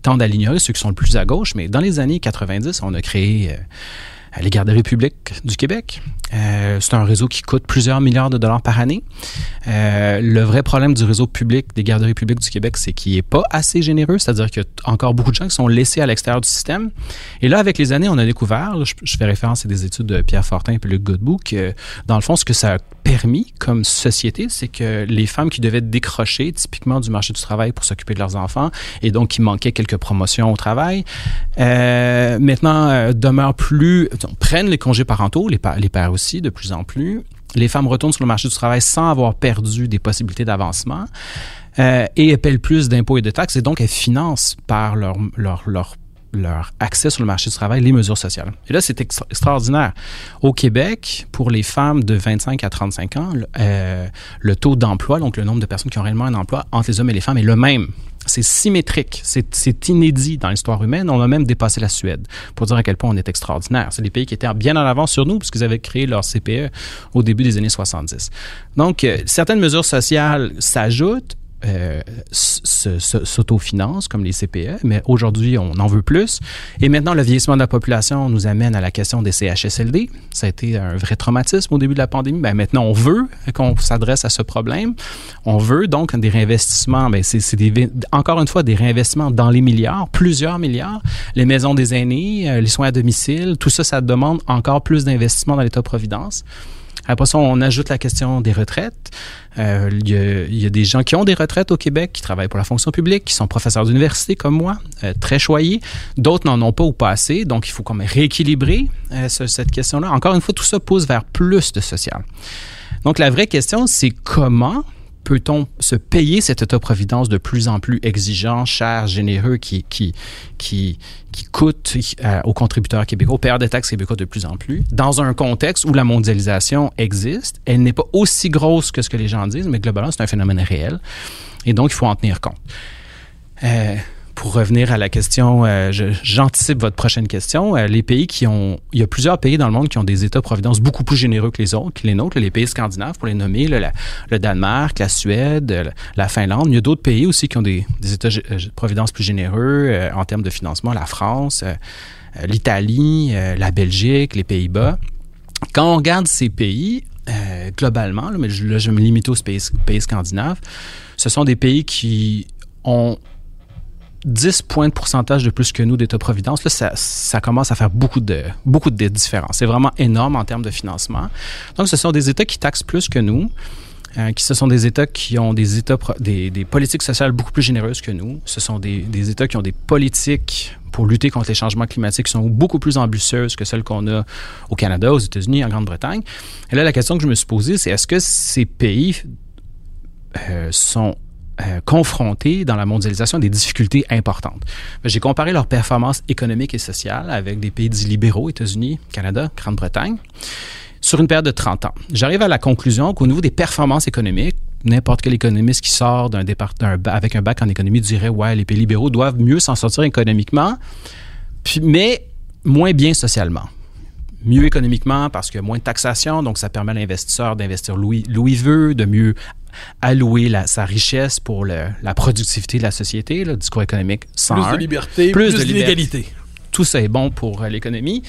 tendent à l'ignorer, ceux qui sont le plus à gauche. Mais dans les années 90, on a créé les garderies publiques du Québec. Euh, c'est un réseau qui coûte plusieurs milliards de dollars par année. Euh, le vrai problème du réseau public des garderies publiques du Québec, c'est qu'il n'est pas assez généreux, c'est-à-dire qu'il y a encore beaucoup de gens qui sont laissés à l'extérieur du système. Et là, avec les années, on a découvert, je, fais référence à des études de Pierre Fortin et Luc Godbout, que dans le fond, ce que ça permis comme société, c'est que les femmes qui devaient décrocher typiquement du marché du travail pour s'occuper de leurs enfants et donc qui manquaient quelques promotions au travail, euh, maintenant euh, demeurent plus, prennent les congés parentaux, les, pères aussi de plus en plus. Les femmes retournent sur le marché du travail sans avoir perdu des possibilités d'avancement. Euh, et elles paient plus d'impôts et de taxes et donc elles financent par leur, leur, leur leur accès sur le marché du travail, les mesures sociales. Et là, c'est extraordinaire. Au Québec, pour les femmes de 25 à 35 ans, euh, le taux d'emploi, donc le nombre de personnes qui ont réellement un emploi entre les hommes et les femmes est le même. C'est symétrique, c'est inédit dans l'histoire humaine. On a même dépassé la Suède pour dire à quel point on est extraordinaire. C'est des pays qui étaient bien en avance sur nous puisqu'ils avaient créé leur CPE au début des années 70. Donc, euh, certaines mesures sociales s'ajoutent euh, s'autofinance comme les CPE, mais aujourd'hui, on en veut plus. Et maintenant, le vieillissement de la population nous amène à la question des CHSLD. Ça a été un vrai traumatisme au début de la pandémie. Ben, maintenant, on veut qu'on s'adresse à ce problème. On veut donc des réinvestissements. Ben, c'est encore une fois des réinvestissements dans les milliards, plusieurs milliards. Les maisons des aînés, euh, les soins à domicile, tout ça, ça demande encore plus d'investissements dans l'État-providence. Après ça, on ajoute la question des retraites. Euh, il, y a, des gens qui ont des retraites au Québec, qui travaillent pour la fonction publique, qui sont professeurs d'université comme moi, euh, très choyés. D'autres n'en ont pas ou pas assez, donc il faut comme rééquilibrer euh, cette question-là. Encore une fois, tout ça pousse vers plus de social. Donc la vraie question, c'est comment peut-on se payer cet État-providence de plus en plus exigeant, cher, généreux, qui, qui, qui, coûte euh, aux contributeurs québécois, aux payeurs de taxes québécois de plus en plus, dans un contexte où la mondialisation existe? Elle n'est pas aussi grosse que ce que les gens disent, mais globalement, c'est un phénomène réel. Et donc, il faut en tenir compte. Euh, pour revenir à la question, euh, j'anticipe votre prochaine question. Euh, les pays qui ont, il y a plusieurs pays dans le monde qui ont des États-providence beaucoup plus généreux que les autres, que les nôtres, les pays scandinaves pour les nommer, le Danemark, la Suède, la Finlande. Il y a d'autres pays aussi qui ont des, États-providence plus généreux euh, en termes de financement, la France, l'Italie, la Belgique, les Pays-Bas. Quand on regarde ces pays, globalement, mais là, je me limite aux pays, pays scandinaves, ce sont des pays qui ont 10 points de pourcentage de plus que nous d'État-providence, là, ça, commence à faire beaucoup de, beaucoup de différences. C'est vraiment énorme en termes de financement. Donc, ce sont des États qui taxent plus que nous. Euh, qui ce sont des États qui ont des États des, des, politiques sociales beaucoup plus généreuses que nous. Ce sont des, des, États qui ont des politiques pour lutter contre les changements climatiques qui sont beaucoup plus ambitieuses que celles qu'on a au Canada, aux États-Unis, en Grande-Bretagne. Et là, la question que je me suis posée, c'est est-ce que ces pays euh, sont euh, confrontés dans la mondialisation à des difficultés importantes. J'ai comparé leur performance économique et sociale avec des pays dits libéraux, États-Unis, Canada, Grande-Bretagne, sur une période de 30 ans. J'arrive à la conclusion qu'au niveau des performances économiques, n'importe quel économiste qui sort d'un département avec un bac en économie dirait ouais, les pays libéraux doivent mieux s'en sortir économiquement, mais moins bien socialement mieux économiquement parce qu'il y a moins de taxation, donc ça permet à l'investisseur d'investir Louis, Louis veut, de mieux allouer sa richesse pour la productivité de la société, le discours économique sans Plus de liberté, plus, de d'inégalité. Tout ça est bon pour euh, l'économie.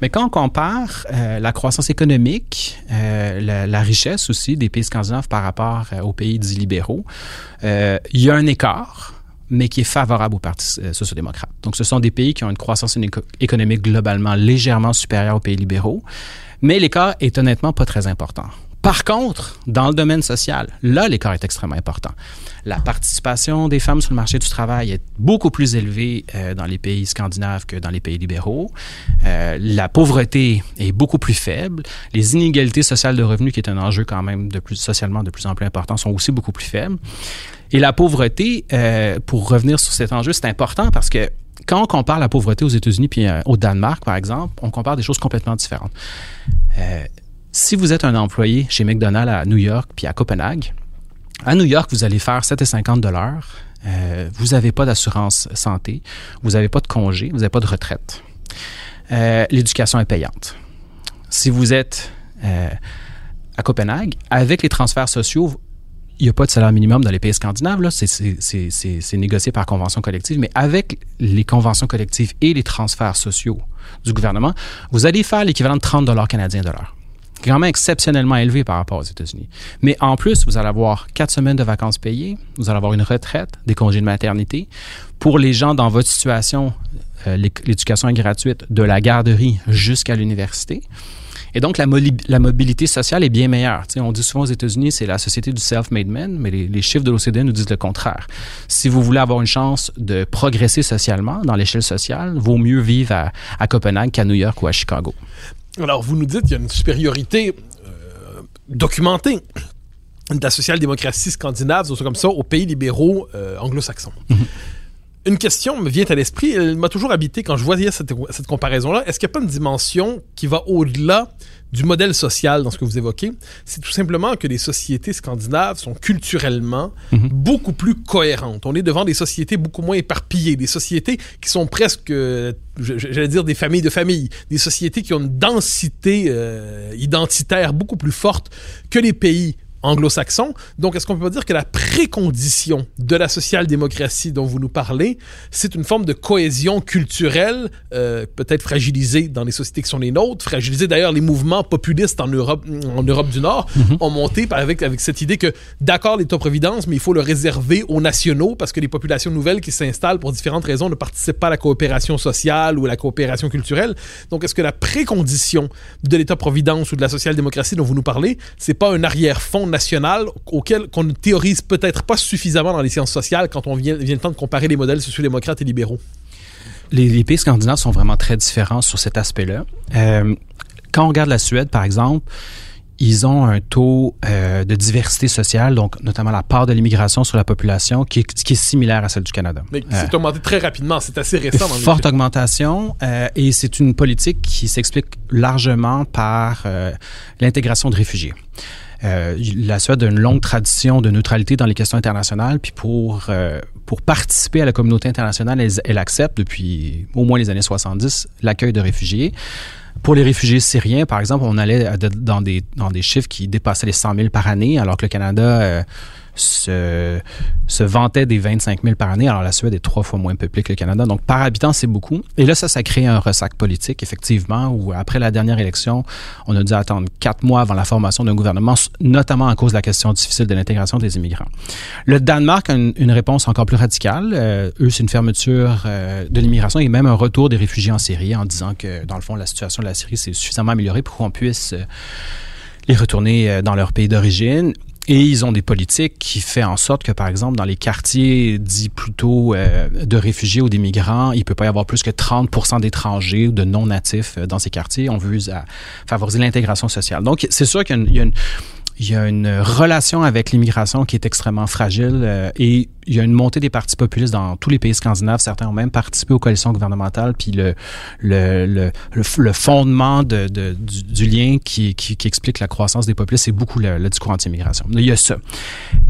Mais quand on compare euh, la croissance économique, euh, la, richesse aussi des pays scandinaves par rapport aux pays dits libéraux, il y a un écart mais qui est favorable aux partis sociodémocrates. Donc, ce sont des pays qui ont une croissance économique globalement légèrement supérieure aux pays libéraux, mais l'écart est honnêtement pas très important. Par contre, dans le domaine social, là, l'écart est extrêmement important. La participation des femmes sur le marché du travail est beaucoup plus élevée euh, dans les pays scandinaves que dans les pays libéraux. Euh, la pauvreté est beaucoup plus faible. Les inégalités sociales de revenus, qui est un enjeu quand même de plus, socialement de plus en plus important, sont aussi beaucoup plus faibles. Et la pauvreté, euh, pour revenir sur cet enjeu, c'est important parce que quand on compare la pauvreté aux États-Unis puis au Danemark, par exemple, on compare des choses complètement différentes si vous êtes un employé chez McDonald's à New York puis à Copenhague, à New York, vous allez faire 7,50 dollars. Euh, vous n'avez pas d'assurance santé, vous n'avez pas de congé, vous n'avez pas de retraite. Euh, l'éducation est payante. Si vous êtes euh, à Copenhague, avec les transferts sociaux, il n'y a pas de salaire minimum dans les pays scandinaves, c'est négocié par convention collective, mais avec les conventions collectives et les transferts sociaux du gouvernement, vous allez faire l'équivalent de 30 dollars canadiens de l'heure quand même exceptionnellement élevé par rapport aux États-Unis. Mais en plus, vous allez avoir quatre semaines de vacances payées, vous allez avoir une retraite, des congés de maternité. Pour les gens dans votre situation, euh, l'éducation est gratuite de la garderie jusqu'à l'université. Et donc, la, mobilité sociale est bien meilleure. on dit souvent aux États-Unis, c'est la société du self-made man, mais les, chiffres de l'OCDE nous disent le contraire. Si vous voulez avoir une chance de progresser socialement dans l'échelle sociale, vaut mieux vivre à Copenhague qu'à New York ou à Chicago. Alors, vous nous dites qu'il y a une supériorité euh, documentée de la social-démocratie scandinave, comme ça, aux pays libéraux euh, anglo-saxons. Une question me vient à l'esprit, elle m'a toujours habité quand je voyais cette, cette comparaison-là. Est-ce qu'il n'y a pas une dimension qui va au-delà du modèle social dans ce que vous évoquez, c'est tout simplement que les sociétés scandinaves sont culturellement mhm. beaucoup plus cohérentes. On est devant des sociétés beaucoup moins éparpillées, des sociétés qui sont presque, j'allais dire, des familles de familles, des sociétés qui ont une densité euh, identitaire beaucoup plus forte que les pays anglo-saxon. Donc, est-ce qu'on peut dire que la précondition de la social-démocratie dont vous nous parlez, c'est une forme de cohésion culturelle, euh, peut-être fragilisée dans les sociétés qui sont les nôtres, fragilisée d'ailleurs les mouvements populistes en Europe, en Europe du Nord mhm. ont monté avec, avec cette idée que, d'accord, l'État-providence, mais il faut le réserver aux nationaux parce que les populations nouvelles qui s'installent pour différentes raisons ne participent pas à la coopération sociale ou à la coopération culturelle. Donc, est-ce que la précondition de l'État-providence ou de la social-démocratie dont vous nous parlez, c'est pas un arrière-fond national auquel qu'on ne théorise peut-être pas suffisamment dans les sciences sociales quand on vient, vient le temps de comparer les modèles sociodémocrates et libéraux. Les, pays scandinaves sont vraiment très différents sur cet aspect-là. Euh, quand on regarde la Suède, par exemple, ils ont un taux euh, de diversité sociale, donc notamment la part de l'immigration sur la population, qui est, qui est, similaire à celle du Canada. Mais c'est euh, augmenté très rapidement, c'est assez récent. Dans forte augmentation, et c'est une politique qui s'explique largement par l'intégration de réfugiés. Euh, la Suède a une longue tradition de neutralité dans les questions internationales, puis pour, euh, pour participer à la communauté internationale, elle, accepte depuis au moins les années 70 l'accueil de réfugiés. Pour les réfugiés syriens, par exemple, on allait dans des, dans des chiffres qui dépassaient les 100 000 par année, alors que le Canada... Euh, se, se vantait des 25 000 par année. Alors, la Suède est trois fois moins peuplée que le Canada. Donc, par habitant, c'est beaucoup. Et là, ça, ça crée un ressac politique, effectivement, où après la dernière élection, on a dû attendre quatre mois avant la formation d'un gouvernement, notamment à cause de la question difficile de l'intégration des immigrants. Le Danemark a une, réponse encore plus radicale. Euh, eux, c'est une fermeture euh, de l'immigration et même un retour des réfugiés en Syrie en disant que, dans le fond, la situation de la Syrie s'est suffisamment améliorée pour qu'on puisse... Euh, les retourner dans leur pays d'origine. Et ils ont des politiques qui font en sorte que, par exemple, dans les quartiers dits plutôt euh, de réfugiés ou d'immigrants, il peut pas y avoir plus que 30% d'étrangers ou de non-natifs euh, dans ces quartiers. On veut favoriser l'intégration sociale. Donc, c'est sûr qu'il y a une, il y a une relation avec l'immigration qui est extrêmement fragile euh, et il y a une montée des partis populistes dans tous les pays scandinaves. Certains ont même participé aux coalitions gouvernementales. Puis le, le, le, le fondement de, de, du, lien qui, qui, qui, explique la croissance des populistes, c'est beaucoup le, discours anti-immigration. Il y a ça.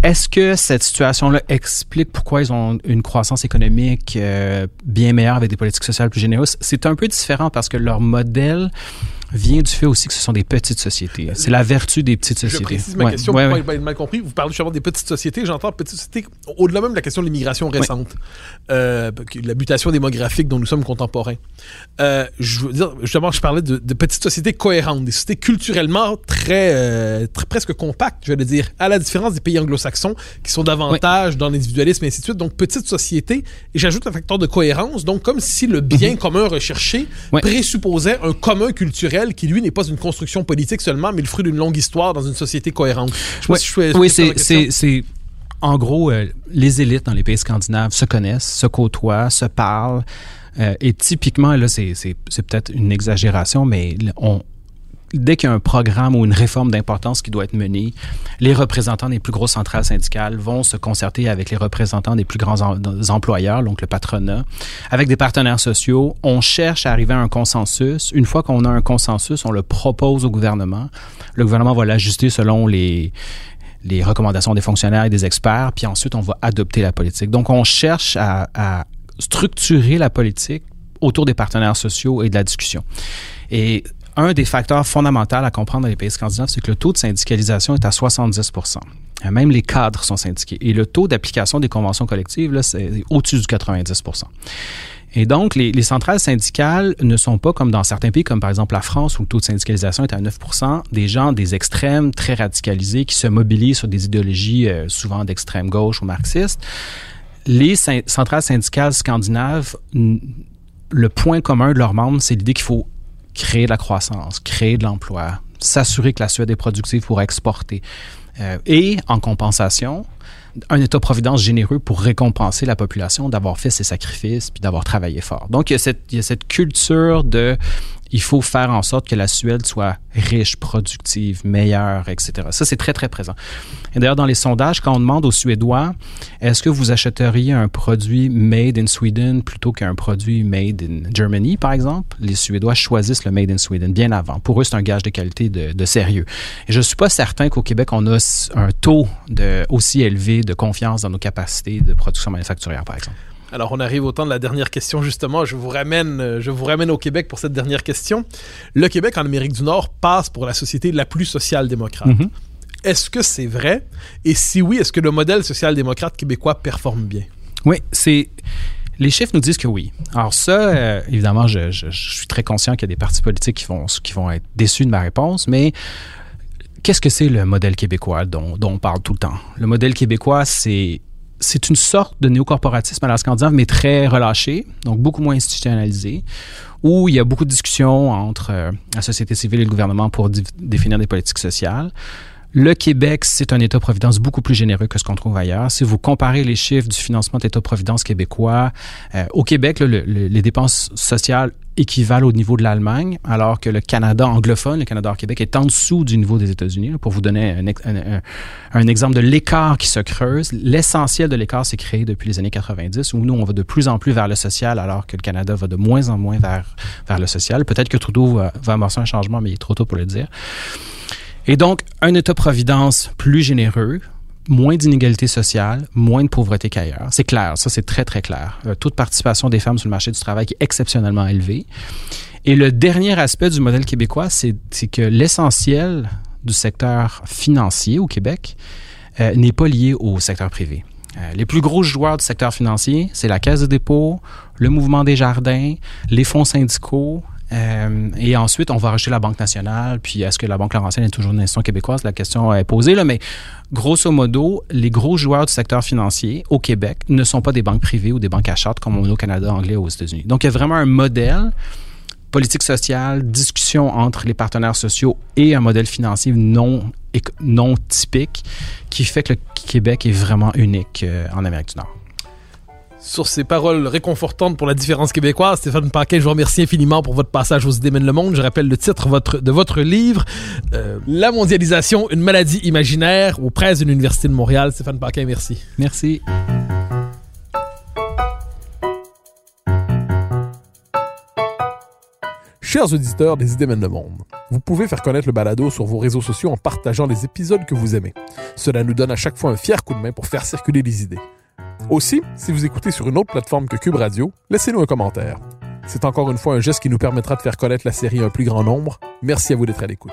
Est-ce que cette situation-là explique pourquoi ils ont une croissance économique euh, bien meilleure avec des politiques sociales plus généreuses? C'est un peu différent parce que leur modèle vient du fait aussi que ce sont des petites sociétés. C'est la vertu des petites sociétés. Je précise ma Ouais, question ouais, pour pas être mal compris. Vous parlez justement des petites sociétés. J'entends petites sociétés au-delà même de la question de l'immigration récente, euh, la mutation démographique dont nous sommes contemporains. Euh, je veux dire, justement, je parlais de, de petites sociétés cohérentes, des sociétés culturellement très, euh, très presque compactes, je vais le dire, à la différence des pays anglo-saxons qui sont davantage dans l'individualisme et ainsi de suite. Donc, petites sociétés. Et j'ajoute un facteur de cohérence. Donc, comme si le bien commun recherché présupposait un commun culturel qui, lui, n'est pas une construction politique seulement, mais le fruit d'une longue histoire dans une société cohérente. Je Ouais. si je Oui, c'est, en gros, euh, les élites dans les pays scandinaves se connaissent, se côtoient, se parlent. euh, et typiquement, là, c'est peut-être une exagération, mais on, dès qu'il y a un programme ou une réforme d'importance qui doit être menée, les représentants des plus grosses centrales syndicales vont se concerter avec les représentants des plus grands em- employeurs, donc le patronat, avec des partenaires sociaux. On cherche à arriver à un consensus. Une fois qu'on a un consensus, on le propose au gouvernement. Le gouvernement va l'ajuster selon les les recommandations des fonctionnaires et des experts, puis ensuite on va adopter la politique. Donc on cherche à, à structurer la politique autour des partenaires sociaux et de la discussion. Et un des facteurs fondamentaux à comprendre dans les pays scandinaves, c'est que le taux de syndicalisation est à 70% Euh, Même les cadres sont syndiqués. Et le taux d'application des conventions collectives, là, c'est au-dessus du 90% et donc, les, les centrales syndicales ne sont pas comme dans certains pays, comme par exemple la France, où le taux de syndicalisation est à 9% des gens des extrêmes très radicalisés qui se mobilisent sur des idéologies euh, souvent d'extrême gauche ou marxistes. Les centrales syndicales scandinaves, le point commun de leurs membres, c'est l'idée qu'il faut créer de la croissance, créer de l'emploi, s'assurer que la Suède est productive pour exporter. Euh, et en compensation, un État-providence généreux pour récompenser la population d'avoir fait ses sacrifices puis d'avoir travaillé fort. Donc, il y, a cette, il y a cette culture de il faut faire en sorte que la Suède soit riche, productive, meilleure, etc. Ça, c'est très, très présent. Et d'ailleurs, dans les sondages, quand on demande aux Suédois, est-ce que vous achèteriez un produit made in Sweden plutôt qu'un produit made in Germany, par exemple, les Suédois choisissent le made in Sweden bien avant. Pour eux, c'est un gage de qualité, de, sérieux. Et je suis pas certain qu'au Québec, on a un taux de, aussi élevé de confiance dans nos capacités de production manufacturière, par exemple. Alors, on arrive au temps de la dernière question, justement. Je vous ramène, euh, je vous ramène au Québec pour cette dernière question. Le Québec, en Amérique du Nord, passe pour la société la plus social-démocrate. Mhm. Est-ce que c'est vrai? Et si oui, est-ce que le modèle social-démocrate québécois performe bien? Oui, c'est. Les chiffres nous disent que oui. Alors ça, euh, évidemment, je, je- je suis très conscient qu'il y a des partis politiques qui vont, qui vont être déçus de ma réponse, mais qu'est-ce que c'est le modèle québécois dont, dont on parle tout le temps? Le modèle québécois, c'est c'est une sorte de néocorporatisme à la scandinave, mais très relâché, donc beaucoup moins institutionnalisé, où il y a beaucoup de discussions entre euh, la société civile et le gouvernement pour définir des politiques sociales. Le Québec, c'est un État-providence beaucoup plus généreux que ce qu'on trouve ailleurs. Si vous comparez les chiffres du financement d'État-providence québécois, euh, au Québec, les dépenses sociales équivalent au niveau de l'Allemagne, alors que le Canada anglophone, le Canada Québec, est en dessous du niveau des États-Unis. Pour vous donner un exemple de l'écart qui se creuse, l'essentiel de l'écart s'est créé depuis les années 90, où nous, on va de plus en plus vers le social, alors que le Canada va de moins en moins vers, vers le social. Peut-être que Trudeau va, va amorcer un changement, mais il est trop tôt pour le dire. Et donc, un État-providence plus généreux, moins d'inégalités sociales, moins de pauvreté qu'ailleurs. C'est clair, ça c'est très très clair. Euh, taux de participation des femmes sur le marché du travail qui est exceptionnellement élevé. Et le dernier aspect du modèle québécois, c'est que l'essentiel du secteur financier au Québec euh, n'est pas lié au secteur privé. Euh, les plus gros joueurs du secteur financier, c'est la Caisse de dépôt, le Mouvement des Jardins, les fonds syndicaux, euh, et ensuite, on va rajouter la Banque nationale. Puis, est-ce que la Banque Laurentienne est toujours une institution québécoise? La question est posée, là. Mais grosso modo, les gros joueurs du secteur financier au Québec ne sont pas des banques privées ou des banques à charte comme on a au Canada, anglais ou aux États-Unis. Donc, il y a vraiment un modèle politique sociale, discussion entre les partenaires sociaux et un modèle financier non, non typique qui fait que le Québec est vraiment unique euh, en Amérique du Nord. Sur ces paroles réconfortantes pour la différence québécoise, Stéphane Paquin, je vous remercie infiniment pour votre passage aux idées mènent le monde. Je rappelle le titre votre- de votre livre, euh, La mondialisation, une maladie imaginaire, aux presses de l'Université de Montréal. Stéphane Paquin, merci. Merci. Chers auditeurs des idées mènent le monde, vous pouvez faire connaître le balado sur vos réseaux sociaux en partageant les épisodes que vous aimez. Cela nous donne à chaque fois un fier coup de main pour faire circuler les idées. Aussi, si vous écoutez sur une autre plateforme que Cube Radio, laissez-nous un commentaire. C'est encore une fois un geste qui nous permettra de faire connaître la série à un plus grand nombre. Merci à vous d'être à l'écoute.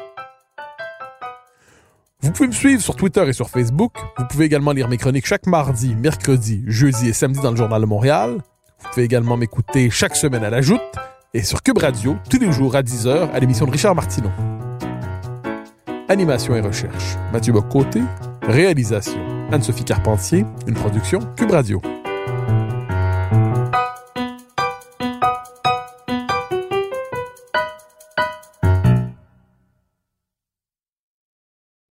Vous pouvez me suivre sur Twitter et sur Facebook. Vous pouvez également lire mes chroniques chaque mardi, mercredi, jeudi et samedi dans le Journal de Montréal. Vous pouvez également m'écouter chaque semaine à la Joute et sur Cube Radio tous les jours à 10h à l'émission de Richard Martineau. Animation et recherche, Mathieu Bocoté. Réalisation, Anne-Sophie Carpentier. Une production Cube Radio.